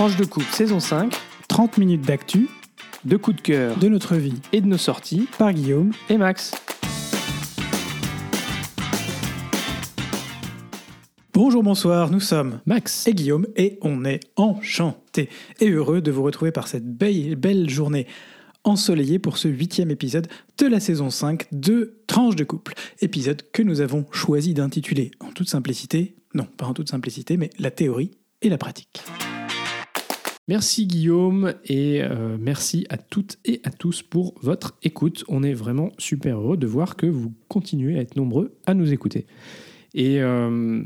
Tranche de coupe saison 5, 30 minutes d'actu de coups de cœur de notre vie et de nos sorties par Guillaume. et Max. Bonjour, bonsoir, nous sommes Max. et Guillaume et on est enchanté et heureux de vous retrouver par cette belle, belle journée ensoleillée pour ce huitième épisode de la saison 5 de Tranche de couple. Épisode que nous avons choisi d'intituler en toute simplicité, non pas en toute simplicité, mais la théorie et la pratique. Merci Guillaume et euh, merci à toutes et à tous pour votre écoute. On est vraiment super heureux de voir que vous continuez à être nombreux à nous écouter. Et euh,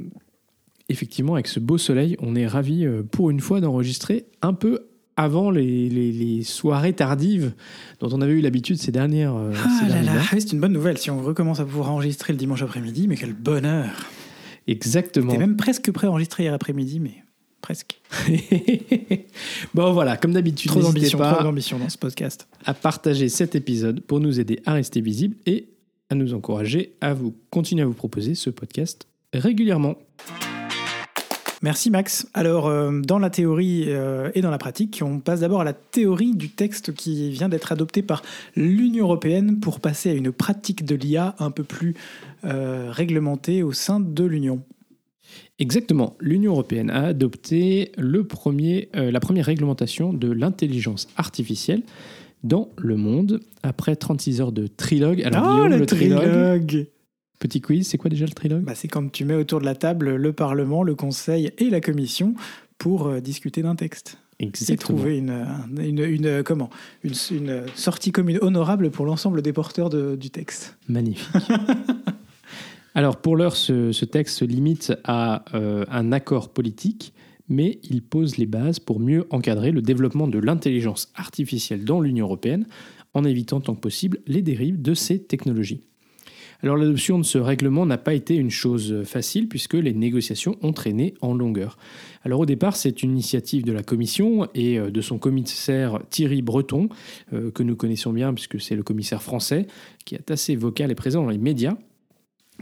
effectivement, avec ce beau soleil, on est ravis euh, pour une fois d'enregistrer un peu avant les, les- les soirées tardives dont on avait eu l'habitude ces dernières euh, ces Ah là là, c'est une bonne nouvelle si on recommence à pouvoir enregistrer le dimanche après-midi, mais quel bonheur Exactement. T'es même presque prêt à enregistrer hier après-midi, mais presque. bon voilà, comme d'habitude, Trop d'ambition, pas trop d'ambition dans ce podcast. à partager cet épisode pour nous aider à rester visible et à nous encourager à vous continuer à vous proposer ce podcast régulièrement. Merci Max. Alors, euh, dans la théorie euh, et dans la pratique, on passe d'abord à la théorie du texte qui vient d'être adopté par l'Union européenne pour passer à une pratique de l'IA un peu plus euh, réglementée au sein de l'Union. Exactement, l'Union européenne a adopté le premier, euh, la première réglementation de l'intelligence artificielle dans le monde après 36 heures de trilogue. Alors Ah, Guillaume, le, trilogue, petit quiz, c'est quoi déjà le trilogue? Bah, C'est quand tu mets autour de la table le Parlement, le Conseil et la Commission pour euh, discuter d'un texte. Et Exactement. trouver une, un- une, une- comment, une, une sortie commune honorable pour l'ensemble des porteurs de- du texte. Magnifique. Alors pour l'heure, ce, texte se limite à euh, un accord politique, mais il pose les bases pour mieux encadrer le développement de l'intelligence artificielle dans l'Union européenne, en évitant tant que possible les dérives de ces technologies. Alors l'adoption de ce règlement n'a pas été une chose facile puisque les négociations ont traîné en longueur. Alors au départ, c'est une initiative de la Commission et euh, de son commissaire Thierry Breton, euh, que nous connaissons bien puisque c'est le commissaire français, qui est assez vocal et présent dans les médias.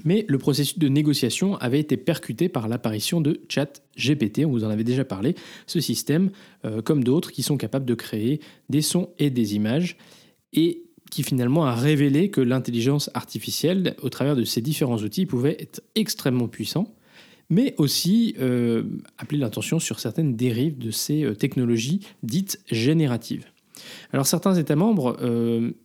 Mais le processus de négociation avait été percuté par l'apparition de ChatGPT, on vous en avait déjà parlé, ce système, euh, comme d'autres, qui sont capables de créer des sons et des images, et qui finalement a révélé que l'intelligence artificielle, au travers de ces différents outils, pouvait être extrêmement puissant, mais aussi euh, appeler l'attention sur certaines dérives de ces euh, technologies dites génératives. Alors certains États membres,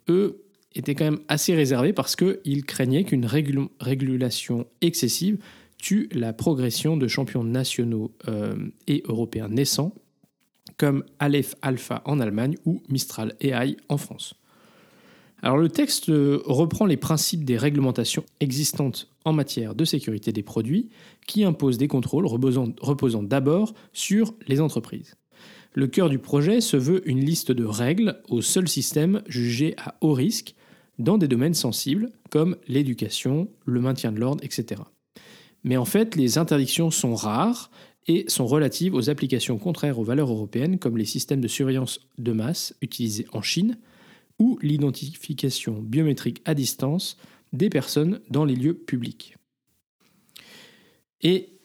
eux, étaient quand même assez réservés parce qu'ils craignaient qu'une régul- régulation excessive tue la progression de champions nationaux euh, et européens naissants, comme Aleph Alpha en Allemagne ou Mistral AI en France. Alors le texte euh, reprend les principes des réglementations existantes en matière de sécurité des produits qui imposent des contrôles reposant, reposant d'abord sur les entreprises. Le cœur du projet se veut une liste de règles au seul système jugé à haut risque dans des domaines sensibles comme l'éducation, le maintien de l'ordre, etc. Mais en fait, les interdictions sont rares et sont relatives aux applications contraires aux valeurs européennes comme les systèmes de surveillance de masse utilisés en Chine ou l'identification biométrique à distance des personnes dans les lieux publics.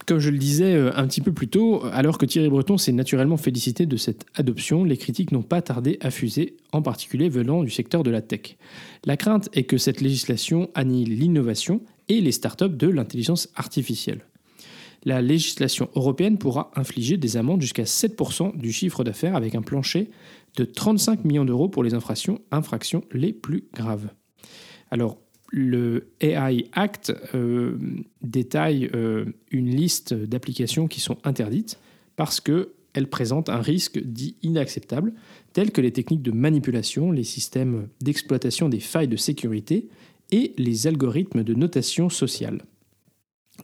Comme je le disais euh, un petit peu plus tôt, alors que Thierry Breton s'est naturellement félicité de cette adoption, les critiques n'ont pas tardé à fuser, en particulier venant du secteur de la tech. La crainte est que cette législation annihile l'innovation et les startups de l'intelligence artificielle. La législation européenne pourra infliger des amendes jusqu'à 7% du chiffre d'affaires avec un plancher de 35 millions d'euros pour les infractions, infractions les plus graves. Alors, le AI Act euh, détaille euh, une liste d'applications qui sont interdites parce qu'elles présentent un risque dit inacceptable, tels que les techniques de manipulation, les systèmes d'exploitation des failles de sécurité et les algorithmes de notation sociale.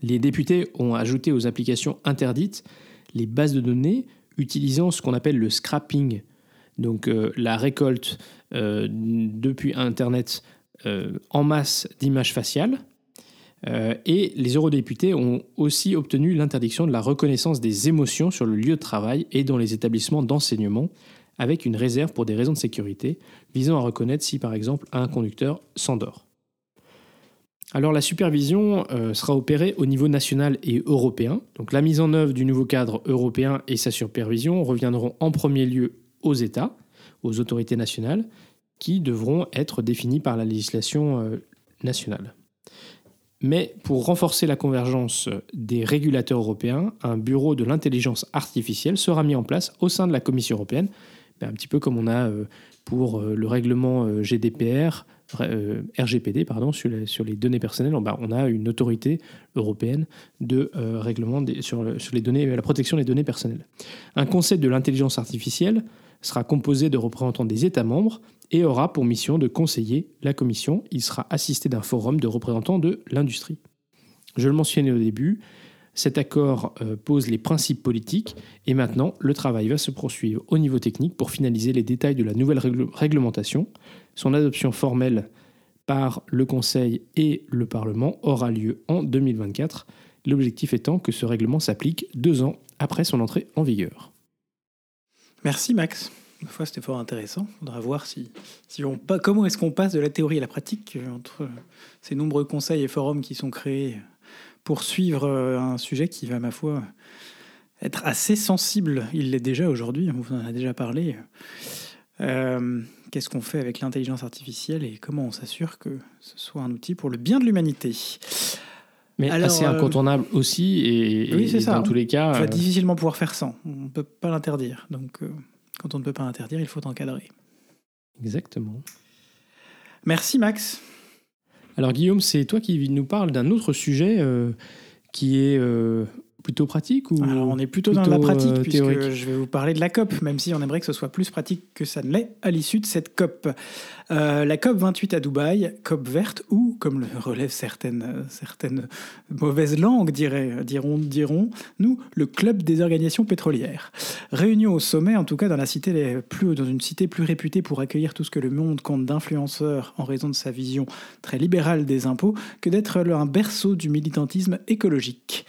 Les députés ont ajouté aux applications interdites les bases de données utilisant ce qu'on appelle le scrapping, donc euh, la récolte depuis Internet en masse d'images faciales. Euh, et les eurodéputés ont aussi obtenu l'interdiction de la reconnaissance des émotions sur le lieu de travail et dans les établissements d'enseignement, avec une réserve pour des raisons de sécurité, visant à reconnaître si par exemple un conducteur s'endort. Alors la supervision euh, sera opérée au niveau national et européen. Donc la mise en œuvre du nouveau cadre européen et sa supervision reviendront en premier lieu aux États, aux autorités nationales, qui devront être définies par la législation euh, nationale. Mais pour renforcer la convergence des régulateurs européens, un bureau de l'intelligence artificielle sera mis en place au sein de la Commission européenne, ben, un petit peu comme on a euh, pour le règlement GDPR, euh, RGPD pardon, sur les, données personnelles, on a une autorité européenne de euh, règlement sur les données, la protection des données personnelles. Un conseil de l'intelligence artificielle sera composé de représentants des États membres et aura pour mission de conseiller la Commission. Il sera assisté d'un forum de représentants de l'industrie. Je le mentionnais au début, cet accord euh, pose les principes politiques et maintenant le travail va se poursuivre au niveau technique pour finaliser les détails de la nouvelle réglementation. Son adoption formelle par le Conseil et le Parlement aura lieu en 2024, l'objectif étant que ce règlement s'applique deux ans après son entrée en vigueur. Merci Max. Une fois, c'était fort intéressant. Il faudra voir si, si on, comment est-ce qu'on passe de la théorie à la pratique euh, entre ces nombreux conseils et forums qui sont créés pour suivre euh, un sujet qui va, ma foi, être assez sensible. Il l'est déjà aujourd'hui, on vous en a déjà parlé. Euh, qu'est-ce qu'on fait avec l'intelligence artificielle et comment on s'assure que ce soit un outil pour le bien de l'humanité? Mais assez euh, incontournable aussi, et, oui, c'est ça, dans tous les cas. On va euh, difficilement pouvoir faire sans. On ne peut pas l'interdire. Donc, quand on ne peut pas l'interdire, il faut encadrer. Exactement. Merci, Max. Alors, Guillaume, c'est toi qui nous parles d'un autre sujet qui est plutôt pratique ou Alors on est plutôt, dans la pratique euh, puisque je vais vous parler de la COP, même si on aimerait que ce soit plus pratique que ça ne l'est à l'issue de cette COP. Euh, la COP 28 à Dubaï, COP verte ou, comme le relèvent certaines, certaines mauvaises langues, diront, diront nous, le club des organisations pétrolières. Réunion au sommet, en tout cas dans la cité plus, dans une cité plus réputée pour accueillir tout ce que le monde compte d'influenceurs en raison de sa vision très libérale des impôts, que d'être un berceau du militantisme écologique.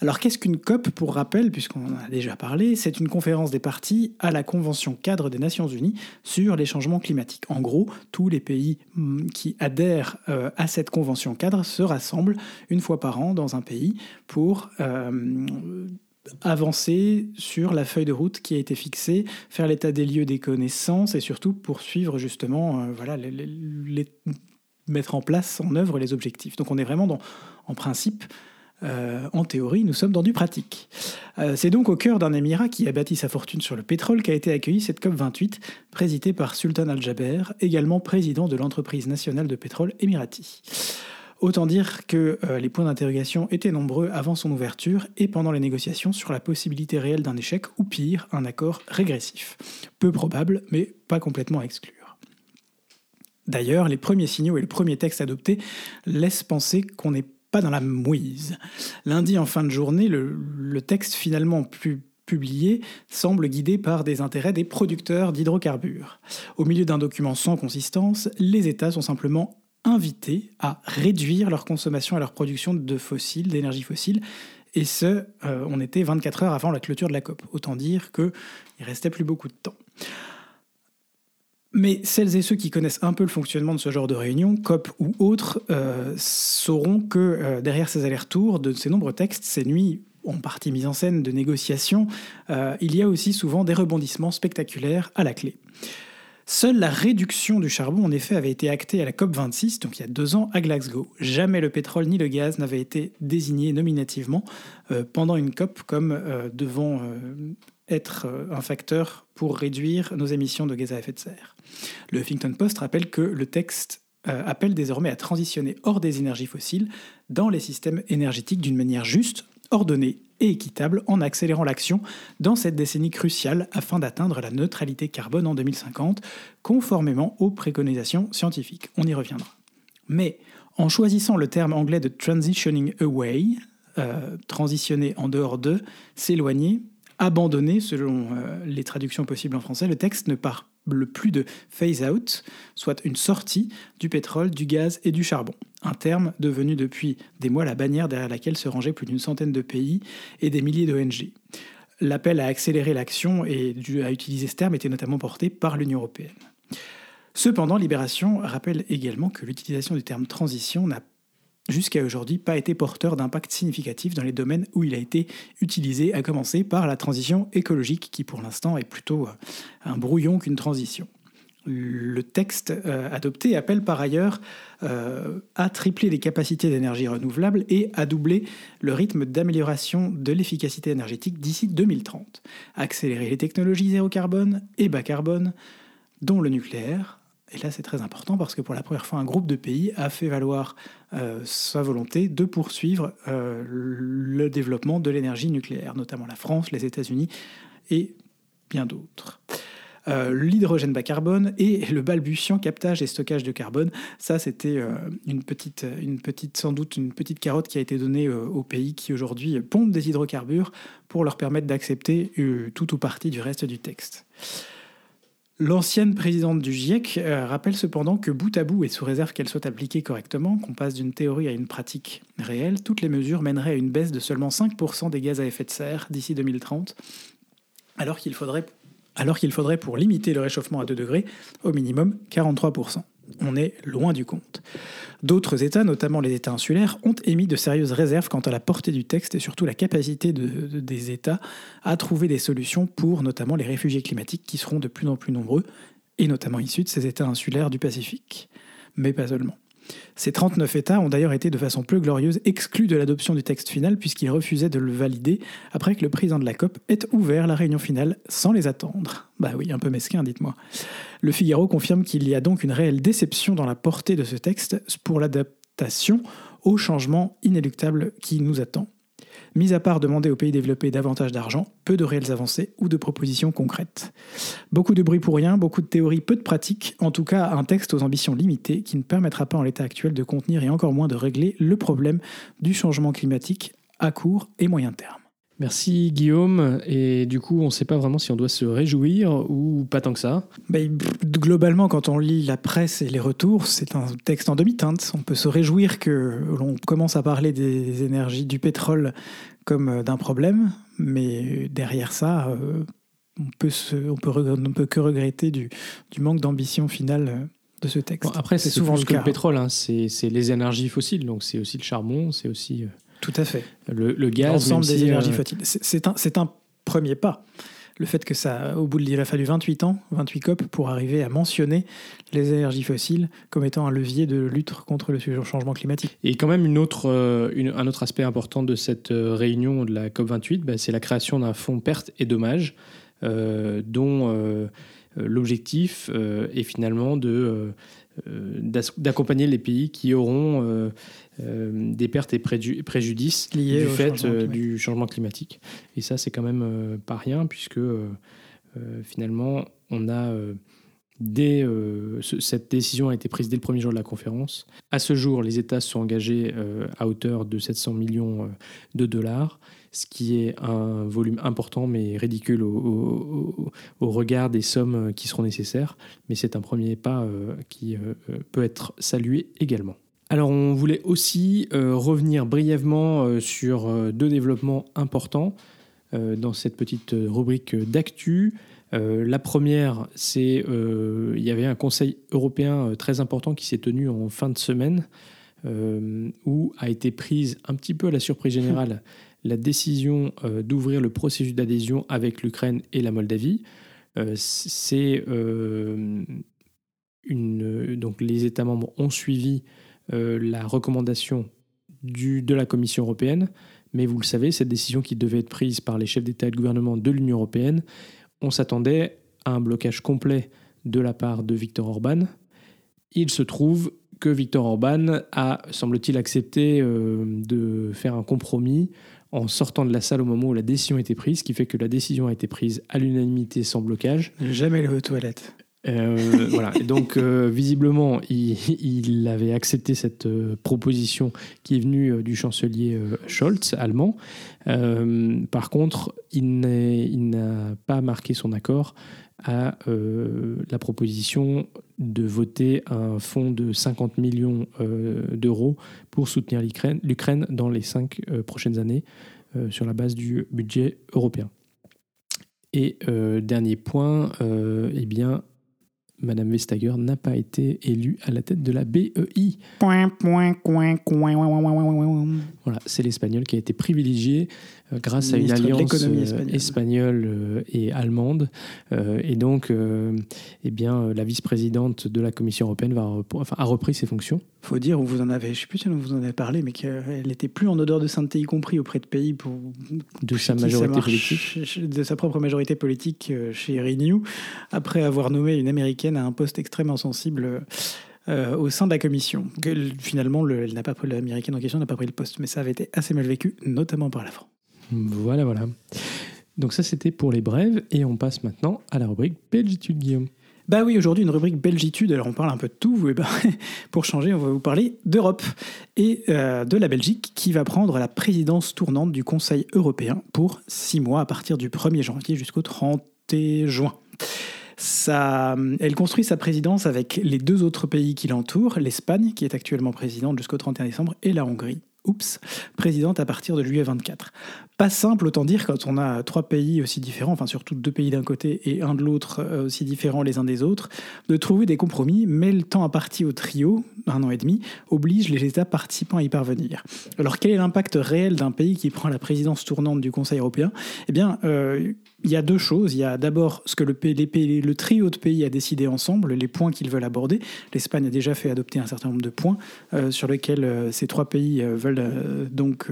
Alors qu'est-ce qu'une COP pour rappel, puisqu'on en a déjà parlé? C'est une conférence des parties à la Convention cadre des Nations Unies sur les changements climatiques. En gros, tous les pays mm, qui adhèrent euh, à cette convention cadre se rassemblent une fois par an dans un pays pour euh, avancer sur la feuille de route qui a été fixée, faire l'état des lieux des connaissances et surtout poursuivre justement, euh, voilà, mettre en place, en œuvre les objectifs. Donc on est vraiment dans, en principe, euh, en théorie, nous sommes dans du pratique. Euh, c'est donc au cœur d'un émirat qui a bâti sa fortune sur le pétrole qu'a été accueillie cette COP28, présidée par Sultan Al-Jaber, également président de l'entreprise nationale de pétrole émirati. Autant dire que euh, les points d'interrogation étaient nombreux avant son ouverture et pendant les négociations sur la possibilité réelle d'un échec ou pire, un accord régressif. Peu probable, mais pas complètement à exclure. D'ailleurs, les premiers signaux et le premier texte adopté laissent penser qu'on est dans la mouise. Lundi, en fin de journée, le, texte finalement publié semble guidé par des intérêts des producteurs d'hydrocarbures. Au milieu d'un document sans consistance, les États sont simplement invités à réduire leur consommation et leur production de fossiles, d'énergie fossile, et ce, euh, on était 24 heures avant la clôture de la COP. Autant dire qu'il restait plus beaucoup de temps. Mais celles et ceux qui connaissent un peu le fonctionnement de ce genre de réunion, COP ou autres, euh, sauront que euh, derrière ces allers-retours, de ces nombreux textes, ces nuits en partie mises en scène de négociations, euh, il y a aussi souvent des rebondissements spectaculaires à la clé. Seule la réduction du charbon, en effet, avait été actée à la COP26, donc il y a deux ans, à Glasgow. Jamais le pétrole ni le gaz n'avaient été désignés nominativement pendant une COP comme devant être un facteur pour réduire nos émissions de gaz à effet de serre. Le Huffington Post rappelle que le texte euh, appelle désormais à transitionner hors des énergies fossiles dans les systèmes énergétiques d'une manière juste, ordonnée et équitable en accélérant l'action dans cette décennie cruciale afin d'atteindre la neutralité carbone en 2050, conformément aux préconisations scientifiques. On y reviendra. Mais en choisissant le terme anglais de transitioning away, euh, transitionner en dehors de, s'éloigner, abandonner selon euh, les traductions possibles en français, le texte ne parle plus de phase out, soit une sortie du pétrole, du gaz et du charbon. Un terme devenu depuis des mois la bannière derrière laquelle se rangeaient plus d'une centaine de pays et des milliers d'ONG. L'appel à accélérer l'action et à utiliser ce terme était notamment porté par l'Union européenne. Cependant, Libération rappelle également que l'utilisation du terme transition n'a jusqu'à aujourd'hui pas été porteur d'impact significatif dans les domaines où il a été utilisé, à commencer par la transition écologique, qui pour l'instant est plutôt euh, un brouillon qu'une transition. Le texte euh, adopté appelle par ailleurs euh, à tripler les capacités d'énergie renouvelable et à doubler le rythme d'amélioration de l'efficacité énergétique d'ici 2030, accélérer les technologies zéro carbone et bas carbone, dont le nucléaire, et là, c'est très important parce que pour la première fois, un groupe de pays a fait valoir euh, sa volonté de poursuivre euh, le développement de l'énergie nucléaire, notamment la France, les États-Unis et bien d'autres. Euh, l'hydrogène bas carbone et le balbutiant captage et stockage de carbone. Ça, c'était une, petite, une petite, sans doute une petite carotte qui a été donnée aux pays qui aujourd'hui pompent des hydrocarbures pour leur permettre d'accepter tout ou partie du reste du texte. L'ancienne présidente du GIEC euh, rappelle cependant que bout à bout, et sous réserve qu'elle soit appliquée correctement, qu'on passe d'une théorie à une pratique réelle, toutes les mesures mèneraient à une baisse de seulement 5% des gaz à effet de serre d'ici 2030, alors qu'il faudrait, alors qu'il faudrait pour limiter le réchauffement à 2 degrés au minimum 43% on est loin du compte. D'autres États, notamment les États insulaires, ont émis de sérieuses réserves quant à la portée du texte et surtout la capacité des États à trouver des solutions pour notamment les réfugiés climatiques qui seront de plus en plus nombreux, et notamment issus de ces États insulaires du Pacifique. Mais pas seulement. Ces 39 États ont d'ailleurs été de façon peu glorieuse exclus de l'adoption du texte final puisqu'ils refusaient de le valider après que le président de la COP ait ouvert la réunion finale sans les attendre. Bah oui, un peu mesquin, dites-moi. Le Figaro confirme qu'il y a donc une réelle déception dans la portée de ce texte pour l'adaptation au changement inéluctable qui nous attend. Mis à part demander aux pays développés davantage d'argent, peu de réelles avancées ou de propositions concrètes. Beaucoup de bruit pour rien, beaucoup de théories, peu de pratiques, en tout cas un texte aux ambitions limitées qui ne permettra pas en l'état actuel de contenir et encore moins de régler le problème du changement climatique à court et moyen terme. Merci Guillaume. Et du coup, on ne sait pas vraiment si on doit se réjouir ou pas tant que ça. Ben, globalement, quand on lit la presse et les retours, c'est un texte en demi-teinte. On peut se réjouir que l'on commence à parler des énergies du pétrole comme euh, d'un problème, mais derrière ça, euh, on peut, on peut, peut que regretter du, du manque d'ambition finale euh, de ce texte. après, c'est souvent le cas. le pétrole, hein. c'est les énergies fossiles, donc c'est aussi le charbon, c'est aussi tout à fait. Le, le gaz. L'ensemble des énergies euh, fossiles. C'est un, un premier pas le fait que ça, au bout de, il a fallu 28 ans, 28 COP, pour arriver à mentionner les énergies fossiles comme étant un levier de lutte contre le changement climatique. Et quand même une autre, euh, un autre aspect important de cette euh, réunion de la COP 28, bah, c'est la création d'un fonds pertes et dommages, dont l'objectif est finalement de d'accompagner les pays qui auront euh, des pertes et préjudices Liés du fait euh, du changement climatique. Et ça, c'est quand même euh, pas rien, puisque finalement, on a Dès, cette décision a été prise dès le premier jour de la conférence. À ce jour, les États sont engagés à hauteur de 700 millions de dollars, ce qui est un volume important mais ridicule au, regard des sommes qui seront nécessaires. Mais c'est un premier pas qui peut être salué également. Alors on voulait aussi euh, revenir brièvement euh, sur euh, deux développements importants dans cette petite rubrique d'actu. la première, c'est il y avait un Conseil européen très important qui s'est tenu en fin de semaine où a été prise un petit peu à la surprise générale la décision d'ouvrir le processus d'adhésion avec l'Ukraine et la Moldavie. c'est une donc les États membres ont suivi euh, la recommandation de la Commission européenne. Mais vous le savez, cette décision qui devait être prise par les chefs d'État et de gouvernement de l'Union européenne, on s'attendait à un blocage complet de la part de Viktor Orban. Il se trouve que Viktor Orban a, semble-t-il, accepté euh, de faire un compromis en sortant de la salle au moment où la décision été prise, ce qui fait que la décision a été prise à l'unanimité sans blocage. Jamais le aux toilettes. Euh, voilà. Et donc, euh, visiblement, il, avait accepté cette euh, proposition qui est venue du chancelier Scholz, allemand. par contre, il n'a pas marqué son accord à la proposition de voter un fonds de 50 millions d'euros pour soutenir l'Ukraine dans les cinq prochaines années sur la base du budget européen. Et dernier point, eh bien, Madame Vestager n'a pas été élue à la tête de la BEI. Point, point, point, point, point, point, point, point. Voilà, c'est l'espagnol qui a été privilégié euh, grâce à une alliance euh, espagnole. espagnole euh, et allemande. Euh, et donc, euh, eh bien, la vice-présidente de la Commission européenne va enfin, a repris ses fonctions. Faut dire, où vous en avez, je sais plus si vous en avez parlé, mais qu'elle n'était plus en odeur de sainteté, y compris auprès de pays pour De sa majorité politique. de sa propre majorité politique chez Renew, après avoir nommé une américaine à un poste extrêmement sensible euh, au sein de la commission. Que, finalement, le- elle n'a pas pris l'américaine en question, n'a pas pris le poste, mais ça avait été assez mal vécu, notamment par la France. Voilà, voilà. Donc ça, c'était pour les brèves. Et on passe maintenant à la rubrique Belgitude, Guillaume. Bah oui, aujourd'hui une rubrique Belgitude, alors on parle un peu de tout, eh ben, pour changer on va vous parler d'Europe et euh, de la Belgique qui va prendre la présidence tournante du Conseil européen pour six mois à partir du 1er janvier jusqu'au 30 juin. Elle construit sa présidence avec les deux autres pays qui l'entourent, l'Espagne qui est actuellement présidente jusqu'au 31 décembre et la Hongrie. Oups, présidente à partir de juillet 24. Pas simple, autant dire, quand on a trois pays aussi différents, enfin surtout deux pays d'un côté et un de l'autre euh, aussi différents les uns des autres, de trouver des compromis, mais le temps imparti au trio, un an et demi, oblige les États participants à y parvenir. Alors quel est l'impact réel d'un pays qui prend la présidence tournante du Conseil européen? Eh bien, euh, il y a deux choses. Il y a d'abord ce que le, les pays- le trio de pays a décidé ensemble, les points qu'ils veulent aborder. L'Espagne a déjà fait adopter un certain nombre de points euh, sur lesquels ces trois pays veulent donc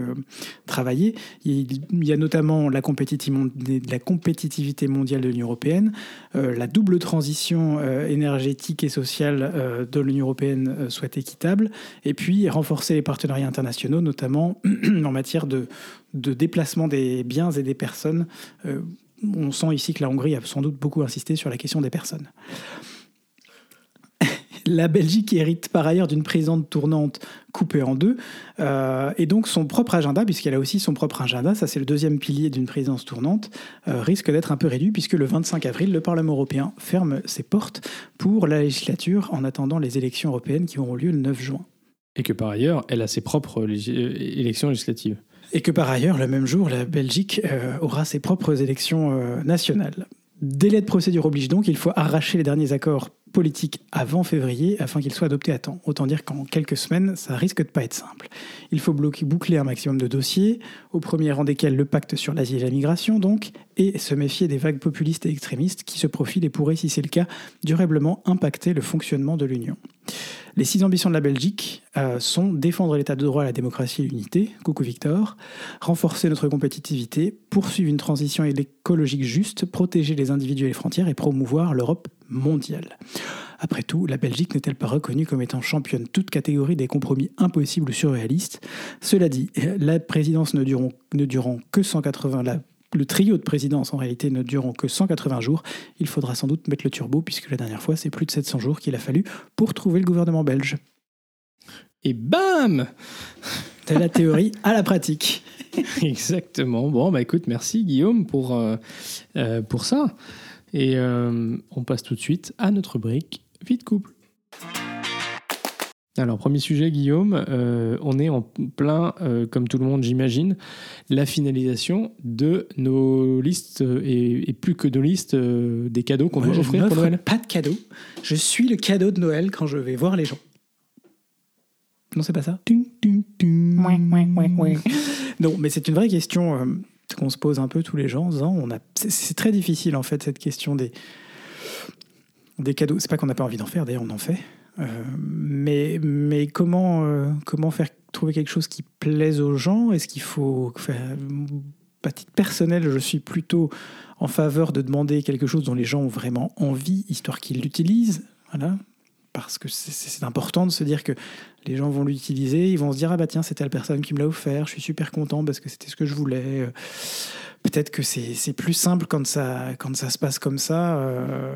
travailler. Il, il y a notamment la, compétitiv- la compétitivité mondiale de l'Union européenne, euh, la double transition euh, énergétique et sociale euh, de l'Union européenne soit équitable, et puis renforcer les partenariats internationaux, notamment en matière de, déplacement des biens et des personnes. On sent ici que la Hongrie a sans doute beaucoup insisté sur la question des personnes. La Belgique hérite par ailleurs d'une présidente tournante coupée en deux, euh, et donc son propre agenda, puisqu'elle a aussi son propre agenda, ça c'est le deuxième pilier d'une présidence tournante, euh, risque d'être un peu réduit, puisque le 25 avril, le Parlement européen ferme ses portes pour la législature en attendant les élections européennes qui auront lieu le 9 juin. Et que par ailleurs, elle a ses propres lég- euh, élections législatives. Et que par ailleurs, le même jour, la Belgique euh, aura ses propres élections nationales. Délai de procédure oblige donc, il faut arracher les derniers accords politiques avant février afin qu'ils soient adoptés à temps. Autant dire qu'en quelques semaines, ça risque de pas être simple. Il faut bloquer, boucler un maximum de dossiers, au premier rang desquels le pacte sur l'Asie et la migration donc, et se méfier des vagues populistes et extrémistes qui se profilent et pourraient, si c'est le cas, durablement impacter le fonctionnement de l'Union. Les six ambitions de la Belgique euh, sont défendre l'état de droit, la démocratie et l'unité, coucou Victor, renforcer notre compétitivité, poursuivre une transition écologique juste, protéger les individus et les frontières et promouvoir l'Europe mondiale. Après tout, la Belgique n'est-elle pas reconnue comme étant championne toute catégorie des compromis impossibles ou surréalistes? Cela dit, la présidence ne durant, ne durant que 180 la- le trio de présidence en réalité ne durant que 180 jours. Il faudra sans doute mettre le turbo puisque la dernière fois c'est plus de 700 jours qu'il a fallu pour trouver le gouvernement belge. Et bam De la théorie à la pratique. Exactement. Bon, bah écoute, merci Guillaume pour, euh, euh, pour ça. Et euh, on passe tout de suite à notre rubrique Vie de couple. Alors, premier sujet, Guillaume, euh, on est en plein, euh, comme tout le monde j'imagine, la finalisation de nos listes, et, et plus que nos listes, euh, des cadeaux qu'on veut offrir pour Noël. Pas de cadeau. Je suis le cadeau de Noël quand je vais voir les gens. Non, c'est pas ça Non, mais c'est une vraie question qu'on se pose un peu tous les gens. On a, c'est, très difficile en fait cette question des des cadeaux. C'est pas qu'on n'a pas envie d'en faire, d'ailleurs on en fait. Euh, mais mais comment euh, comment faire trouver quelque chose qui plaise aux gens? Est-ce qu'il faut faire à titre personnel, je suis plutôt en faveur de demander quelque chose dont les gens ont vraiment envie, histoire qu'ils l'utilisent. Voilà. Parce que c'est- c'est c'est important de se dire que les gens vont l'utiliser, ils vont se dire Ah bah tiens, c'était la personne qui me l'a offert, je suis super content parce que c'était ce que je voulais. Euh, Peut-être que c'est c'est plus simple quand ça, quand ça se passe comme ça euh,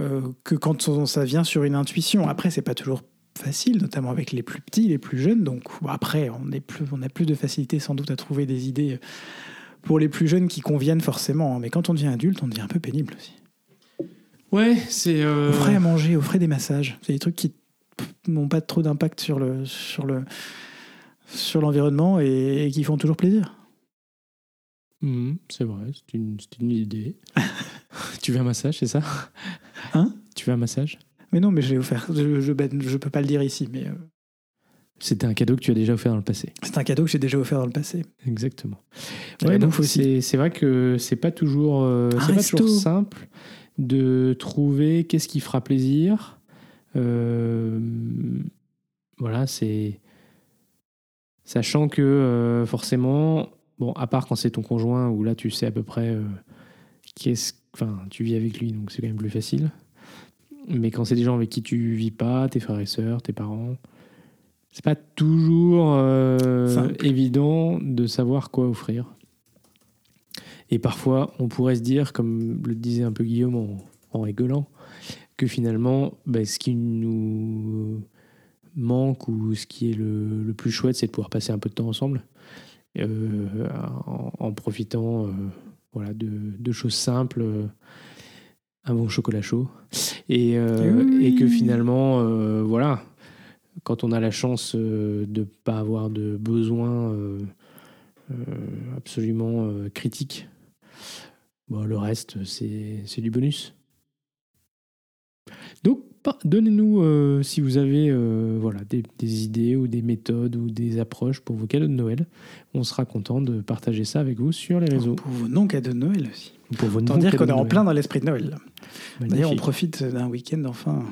euh, que quand ça vient sur une intuition. Après, c'est pas toujours facile, notamment avec les plus petits, les plus jeunes. Donc après, on, est plus, on a plus de facilité sans doute à trouver des idées pour les plus jeunes qui conviennent forcément. hein. Mais quand on devient adulte, on devient un peu pénible aussi. Ouais, c'est. euh, Offrez à manger, offrez des massages. C'est des trucs qui n'ont pas trop d'impact sur le sur le sur l'environnement et, et qui font toujours plaisir. Mhm, c'est vrai, c'est une, c'est une idée. tu veux un massage, c'est ça? Hein? Tu veux un massage? Mais non, mais je l'ai offert. Je, je, ben, je peux pas le dire ici, mais euh, C'était un cadeau que tu as déjà offert dans le passé. c'est un cadeau que j'ai déjà offert dans le passé. Exactement. Ouais, donc c'est vrai que c'est pas toujours, euh, c'est pas toujours simple de trouver qu'est-ce qui fera plaisir. Euh, voilà, c'est sachant que euh, forcément, bon, à part quand c'est ton conjoint où là tu sais à peu près euh, qu'est-ce, enfin, tu vis avec lui, donc c'est quand même plus facile. Mais quand c'est des gens avec qui tu vis pas, tes frères et sœurs, tes parents, c'est pas toujours évident de savoir quoi offrir. Et parfois, on pourrait se dire, comme le disait un peu Guillaume en, en rigolant, que finalement, bah, ce qui nous manque ou ce qui est le, le plus chouette, c'est de pouvoir passer un peu de temps ensemble, euh, en, en profitant euh, voilà, de, de choses simples, euh, un bon chocolat chaud, et, euh, Oui. et que finalement, voilà, quand on a la chance de ne pas avoir de besoins absolument critiques, bon, le reste, c'est du bonus. Donc, donnez-nous euh, si vous avez euh, voilà, des, des idées ou des méthodes ou des approches pour vos cadeaux de Noël. On sera content de partager ça avec vous sur les réseaux. Pour vos non-cadeaux de Noël aussi. Pour vos non dire qu'on est en plein dans l'esprit de Noël. D'ailleurs, on profite d'un week-end enfin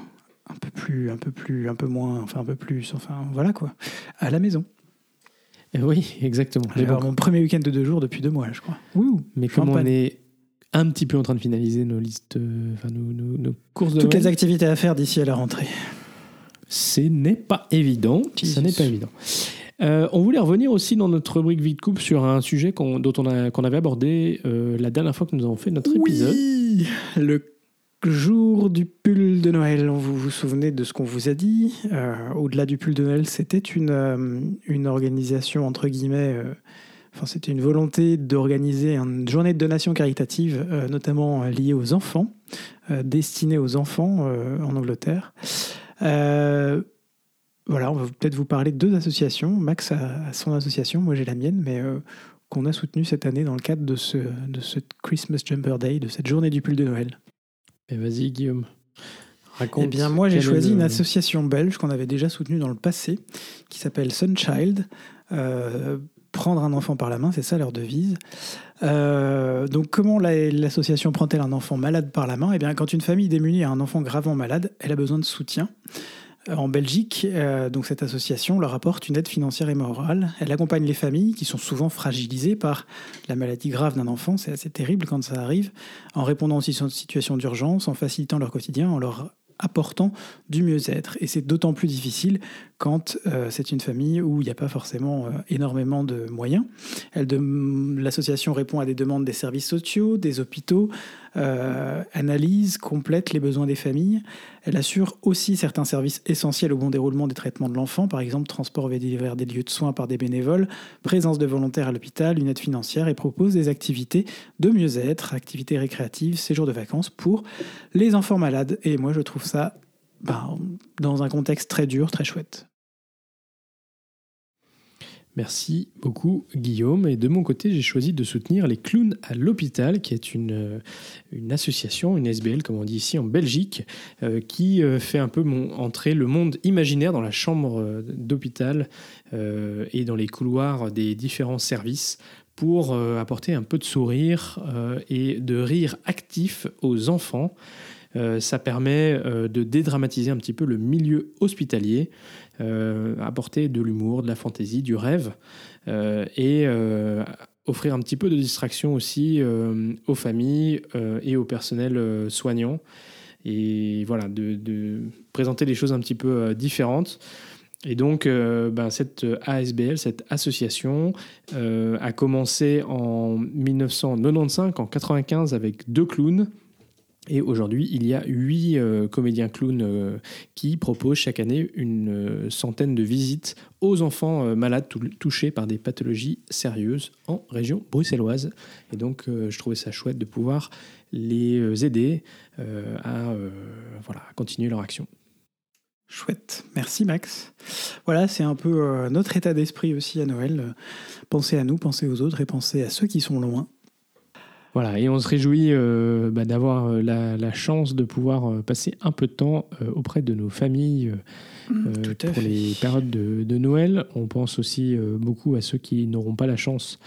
un peu plus, un peu plus, un peu moins, enfin un peu plus, enfin voilà quoi, à la maison. Eh Oui, exactement. J'ai bon, mon premier week-end de deux jours depuis deux mois, je crois. Ouh, mais comme on est un petit peu en train de finaliser nos listes, euh, enfin nos, nos- nos courses de Toutes Noël, les activités à faire d'ici à la rentrée. ce n'est pas évident. Ça n'est pas évident. Euh, on voulait revenir aussi dans notre rubrique Vite Coupe sur un sujet qu'on- dont on, a, qu'on avait abordé euh, la dernière fois que nous avons fait notre épisode. Oui, le jour du pull de Noël. Vous vous souvenez de ce qu'on vous a dit Euh, Au-delà du pull de Noël, c'était une, une organisation, entre guillemets, enfin, c'était une volonté d'organiser une journée de donation caritative, euh, notamment euh, liée aux enfants, euh, destinée aux enfants euh, en Angleterre. Voilà, on va peut-être vous parler de deux associations. Max a, son association, moi j'ai la mienne, mais qu'on a soutenu cette année dans le cadre de ce, de ce Christmas Jumper Day, de cette journée du pull de Noël. Mais vas-y, Guillaume. Raconte. Eh bien, moi, j'ai choisi une association belge qu'on avait déjà soutenue dans le passé, qui s'appelle Sunchild. Euh, prendre un enfant par la main, c'est ça leur devise. Euh, donc, comment la- l'association prend-elle un enfant malade par la main? Eh bien, quand une famille démunie a un enfant gravement malade, elle a besoin de soutien. Euh, En Belgique, euh, donc cette association leur apporte une aide financière et morale. Elle accompagne les familles qui sont souvent fragilisées par la maladie grave d'un enfant. C'est assez terrible quand ça arrive. En répondant aussi aux situations d'urgence, en facilitant leur quotidien, en leur apportant du mieux-être. Et c'est d'autant plus difficile quand euh, c'est une famille où il n'y a pas forcément euh, énormément de moyens. L'association répond à des demandes des services sociaux, des hôpitaux, euh, analyse, complète les besoins des familles. Elle assure aussi certains services essentiels au bon déroulement des traitements de l'enfant, par exemple transport vers des lieux de soins par des bénévoles, présence de volontaires à l'hôpital, une aide financière et propose des activités de mieux-être, activités récréatives, séjours de vacances pour les enfants malades. Et moi, je trouve ça, ben, dans un contexte très dur, très chouette. Merci beaucoup, Guillaume. Et de mon côté, j'ai choisi de soutenir les clowns à l'hôpital, qui est une, association, une SBL, comme on dit ici en Belgique, euh, qui euh, fait un peu mon, entrer le monde imaginaire dans la chambre euh, d'hôpital et dans les couloirs des différents services pour apporter un peu de sourire et de rire actif aux enfants. Euh, ça permet euh, de dédramatiser un petit peu le milieu hospitalier, euh, apporter de l'humour, de la fantaisie, du rêve, et offrir un petit peu de distraction aussi aux familles et au personnel soignant. Et voilà, de, présenter des choses un petit peu différentes. Et donc, ben, cette ASBL, cette association, a commencé en 1995, en 95, avec deux clowns. Et aujourd'hui, il y a huit euh, comédiens clowns euh, qui proposent chaque année une euh, centaine de visites aux enfants malades tou- touchés par des pathologies sérieuses en région bruxelloise. Et donc, je trouvais ça chouette de pouvoir les aider à, voilà, continuer leur action. Chouette. Merci Max. Voilà, c'est un peu notre état d'esprit aussi à Noël. Pensez à nous, pensez aux autres et pensez à ceux qui sont loin. Voilà, et on se réjouit euh, bah, d'avoir euh, la, la chance de pouvoir euh, passer un peu de temps euh, auprès de nos familles euh, Mm, pour fait. les périodes de, de Noël. On pense aussi beaucoup à ceux qui n'auront pas la chance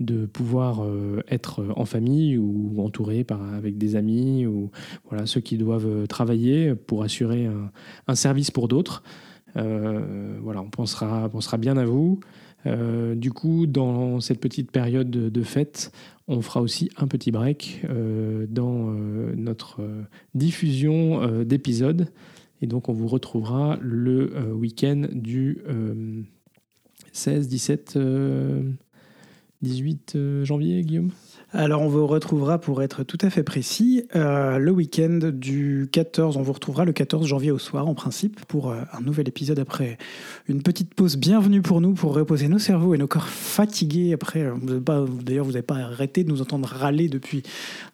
de pouvoir être en famille ou entourés par, avec des amis ou voilà, ceux qui doivent travailler pour assurer un, un service pour d'autres. Voilà, on pensera, on pensera bien à vous. Euh, du coup, dans cette petite période de, de fête, on fera aussi un petit break euh, dans euh, notre euh, diffusion d'épisodes. Et donc, on vous retrouvera le week-end du euh, 16, 17, euh, 18 euh, janvier, Guillaume? Alors, on vous retrouvera, pour être tout à fait précis, euh, le week-end du 14. On vous retrouvera le 14 janvier au soir, en principe, pour euh, un nouvel épisode après une petite pause bienvenue pour nous, pour reposer nos cerveaux et nos corps fatigués. Après, euh, d'ailleurs, vous n'avez pas arrêté de nous entendre râler depuis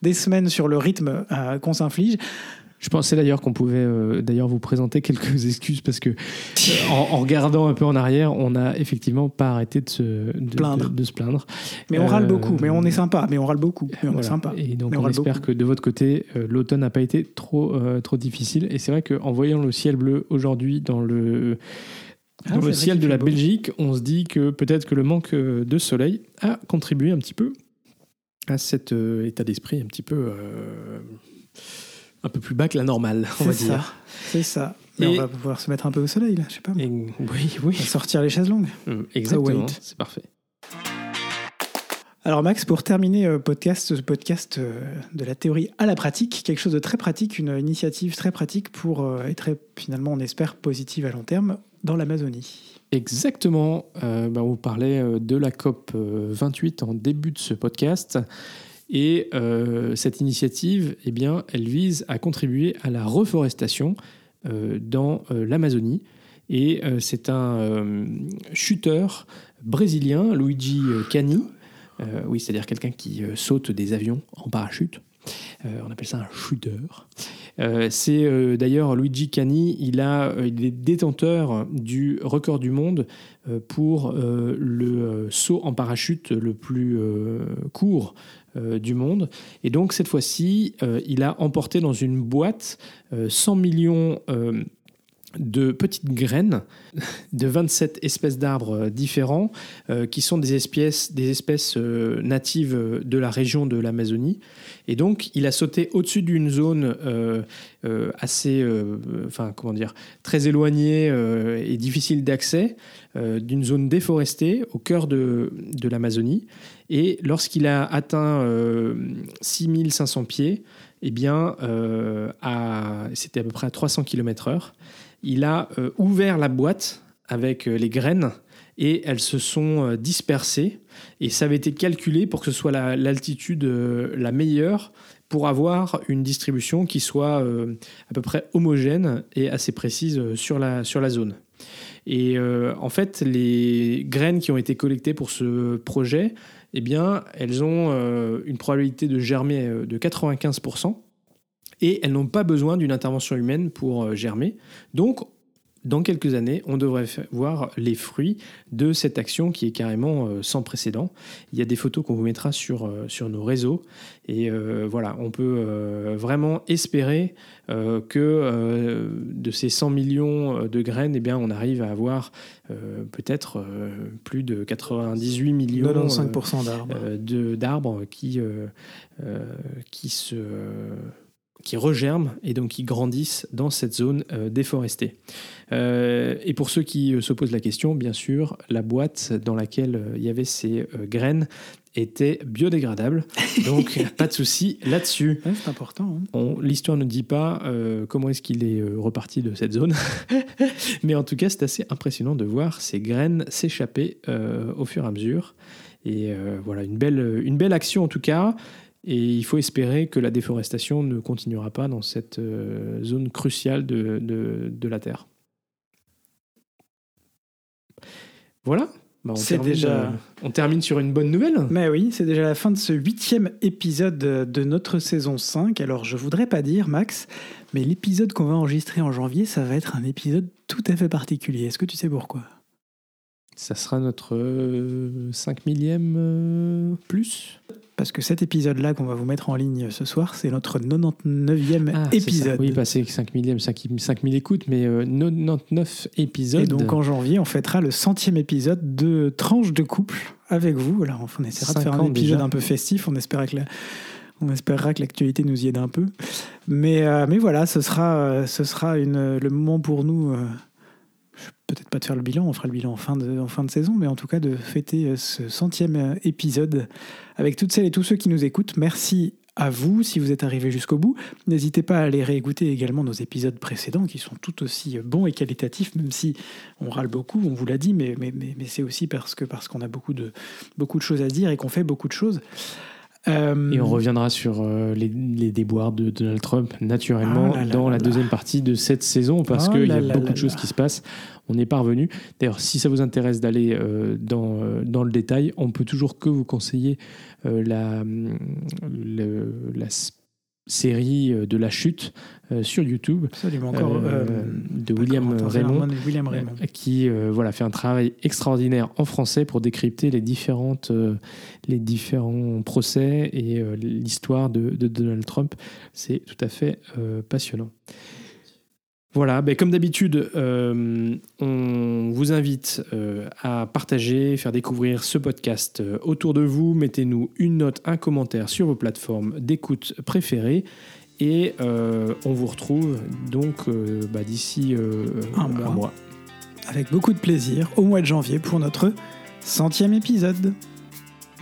des semaines sur le rythme qu'on s'inflige. Je pensais d'ailleurs qu'on pouvait euh, d'ailleurs vous présenter quelques excuses parce que euh, en, en regardant un peu en arrière, on n'a effectivement pas arrêté de se, de, Plaindre. de- de se plaindre. Mais on râle Euh, beaucoup, mais on est sympa, mais on râle beaucoup, mais on Voilà. est sympa. Et donc Mais on espère beaucoup. que de votre côté, euh, l'automne n'a pas été trop, euh, trop difficile. Et c'est vrai qu'en voyant le ciel bleu aujourd'hui dans le, Ah, dans le ciel de la beau. Belgique, on se dit que peut-être que le manque euh, de soleil a contribué un petit peu à cet euh, état d'esprit un petit peu, euh, un peu plus bas que la normale, on va dire. c'est ça. Mais Et- on va pouvoir se mettre un peu au soleil, là, je sais pas. moi. Et- oui, oui, va sortir les chaises longues. Euh, exactement, wait. c'est parfait. Alors Max, pour terminer euh, podcast, ce podcast euh, de la théorie à la pratique, quelque chose de très pratique, une initiative très pratique pour euh, être très, finalement, on espère, positive à long terme dans l'Amazonie. Exactement. Bah, on parlait euh, de la COP euh, 28 en début de ce podcast. Et euh, cette initiative, eh bien, elle vise à contribuer à la reforestation euh, dans euh, l'Amazonie. Et c'est un chuteur brésilien, Luigi Cani. Oui, c'est-à-dire quelqu'un qui saute des avions en parachute. On appelle ça un chuteur. Euh, c'est euh, d'ailleurs Luigi Cani, il, a, euh, il est détenteur du record du monde pour le saut en parachute le plus court du monde. Et donc cette fois-ci, il a emporté dans une boîte euh, 100 millions de petites graines de 27 espèces d'arbres euh, différents euh, qui sont des espèces, des espèces euh, natives de la région de l'Amazonie. Et donc, il a sauté au-dessus d'une zone assez, enfin, comment dire, très éloignée et difficile d'accès, d'une zone déforestée au cœur de, de l'Amazonie. Et lorsqu'il a atteint euh, 6500 pieds, eh bien, c'était à peu près à 300 km/h, il a euh, ouvert la boîte avec euh, les graines et elles se sont euh, dispersées. Et ça avait été calculé pour que ce soit la- l'altitude la meilleure pour avoir une distribution qui soit à peu près homogène et assez précise sur la, sur la zone. Et en fait, les graines qui ont été collectées pour ce projet, eh bien, elles ont une probabilité de germer de 95%. Et elles n'ont pas besoin d'une intervention humaine pour euh, germer. Donc, dans quelques années, on devrait voir les fruits de cette action qui est carrément euh, sans précédent. Il y a des photos qu'on vous mettra sur, euh, sur nos réseaux. Et euh, voilà, on peut euh, vraiment espérer euh, que de ces 100 millions de graines, eh bien, on arrive à avoir peut-être plus de 98 millions euh, 95% d'arbres. d'arbres qui, qui, se, qui regerment et donc qui grandissent dans cette zone euh, déforestée. Euh, et pour ceux qui euh, se posent la question, bien sûr, la boîte dans laquelle il y avait ces graines était biodégradable. Donc, pas de souci là-dessus. Ouais, c'est important. hein. L'histoire ne dit pas euh, comment est-ce qu'il est reparti de cette zone, mais en tout cas, c'est assez impressionnant de voir ces graines s'échapper euh, au fur et à mesure. Et euh, voilà, une belle, une belle action en tout cas. Et il faut espérer que la déforestation ne continuera pas dans cette euh, zone cruciale de, de- de la Terre. Voilà. Bah, on, termine, déjà- euh, on termine sur une bonne nouvelle. Mais oui, c'est déjà la fin de ce huitième épisode de de notre saison 5. Alors, je voudrais pas dire, Max, mais l'épisode qu'on va enregistrer en janvier, ça va être un épisode tout à fait particulier. Est-ce que tu sais pourquoi? Ça sera notre 5 millième euh, plus? Parce que cet épisode-là qu'on va vous mettre en ligne ce soir, c'est notre 99e Ah, c'est ça. épisode. Oui, pas c'est 5 millième, 5, 000 écoutes, mais euh, 99 épisodes. Et donc en janvier, on fêtera le centième épisode de Tranche de couple avec vous. Alors on essaiera de faire un épisode déjà. un peu festif. On espère que la- on espérera que l'actualité nous y aide un peu. Mais, euh, mais voilà, ce sera, euh, ce sera une, le moment pour nous, euh, peut-être pas de faire le bilan, on fera le bilan en fin de, en fin de saison, mais en tout cas de fêter euh, ce centième euh, épisode avec toutes celles et tous ceux qui nous écoutent. Merci à vous si vous êtes arrivés jusqu'au bout. N'hésitez pas à aller réécouter également nos épisodes précédents qui sont tout aussi euh, bons et qualitatifs, même si on râle beaucoup, on vous l'a dit, mais, mais, mais, mais c'est aussi parce que parce qu'on a beaucoup de, beaucoup de choses à dire et qu'on fait beaucoup de choses. Euh, Et on reviendra sur euh, les, les déboires de Donald Trump naturellement Ah là là dans là la deuxième partie de cette saison parce Oh qu'il y a beaucoup de choses qui se passent. On n'est pas revenu. D'ailleurs, si ça vous intéresse d'aller euh, dans, euh, dans le détail, on peut toujours que vous conseiller euh, la, le- la série euh, de la chute euh, sur YouTube Absolument encore. euh, de William Raymond. Zimmerman, William Raymond. Qui voilà, fait un travail extraordinaire en français pour décrypter les, différentes, les différents procès et l'histoire de, de Donald Trump. C'est tout à fait passionnant. Voilà, ben, comme d'habitude, euh, on vous invite euh, à partager, faire découvrir ce podcast euh, autour de vous. Mettez-nous une note, un commentaire sur vos plateformes d'écoute préférées. Et on vous retrouve donc bah, d'ici Un mois. Avec beaucoup de plaisir au mois de janvier pour notre centième épisode.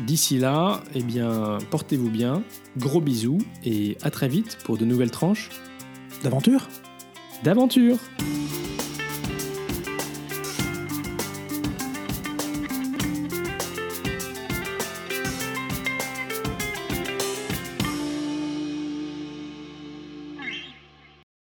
D'ici là, eh bien, portez-vous bien, gros bisous et à très vite pour de nouvelles tranches D'aventure d'aventure.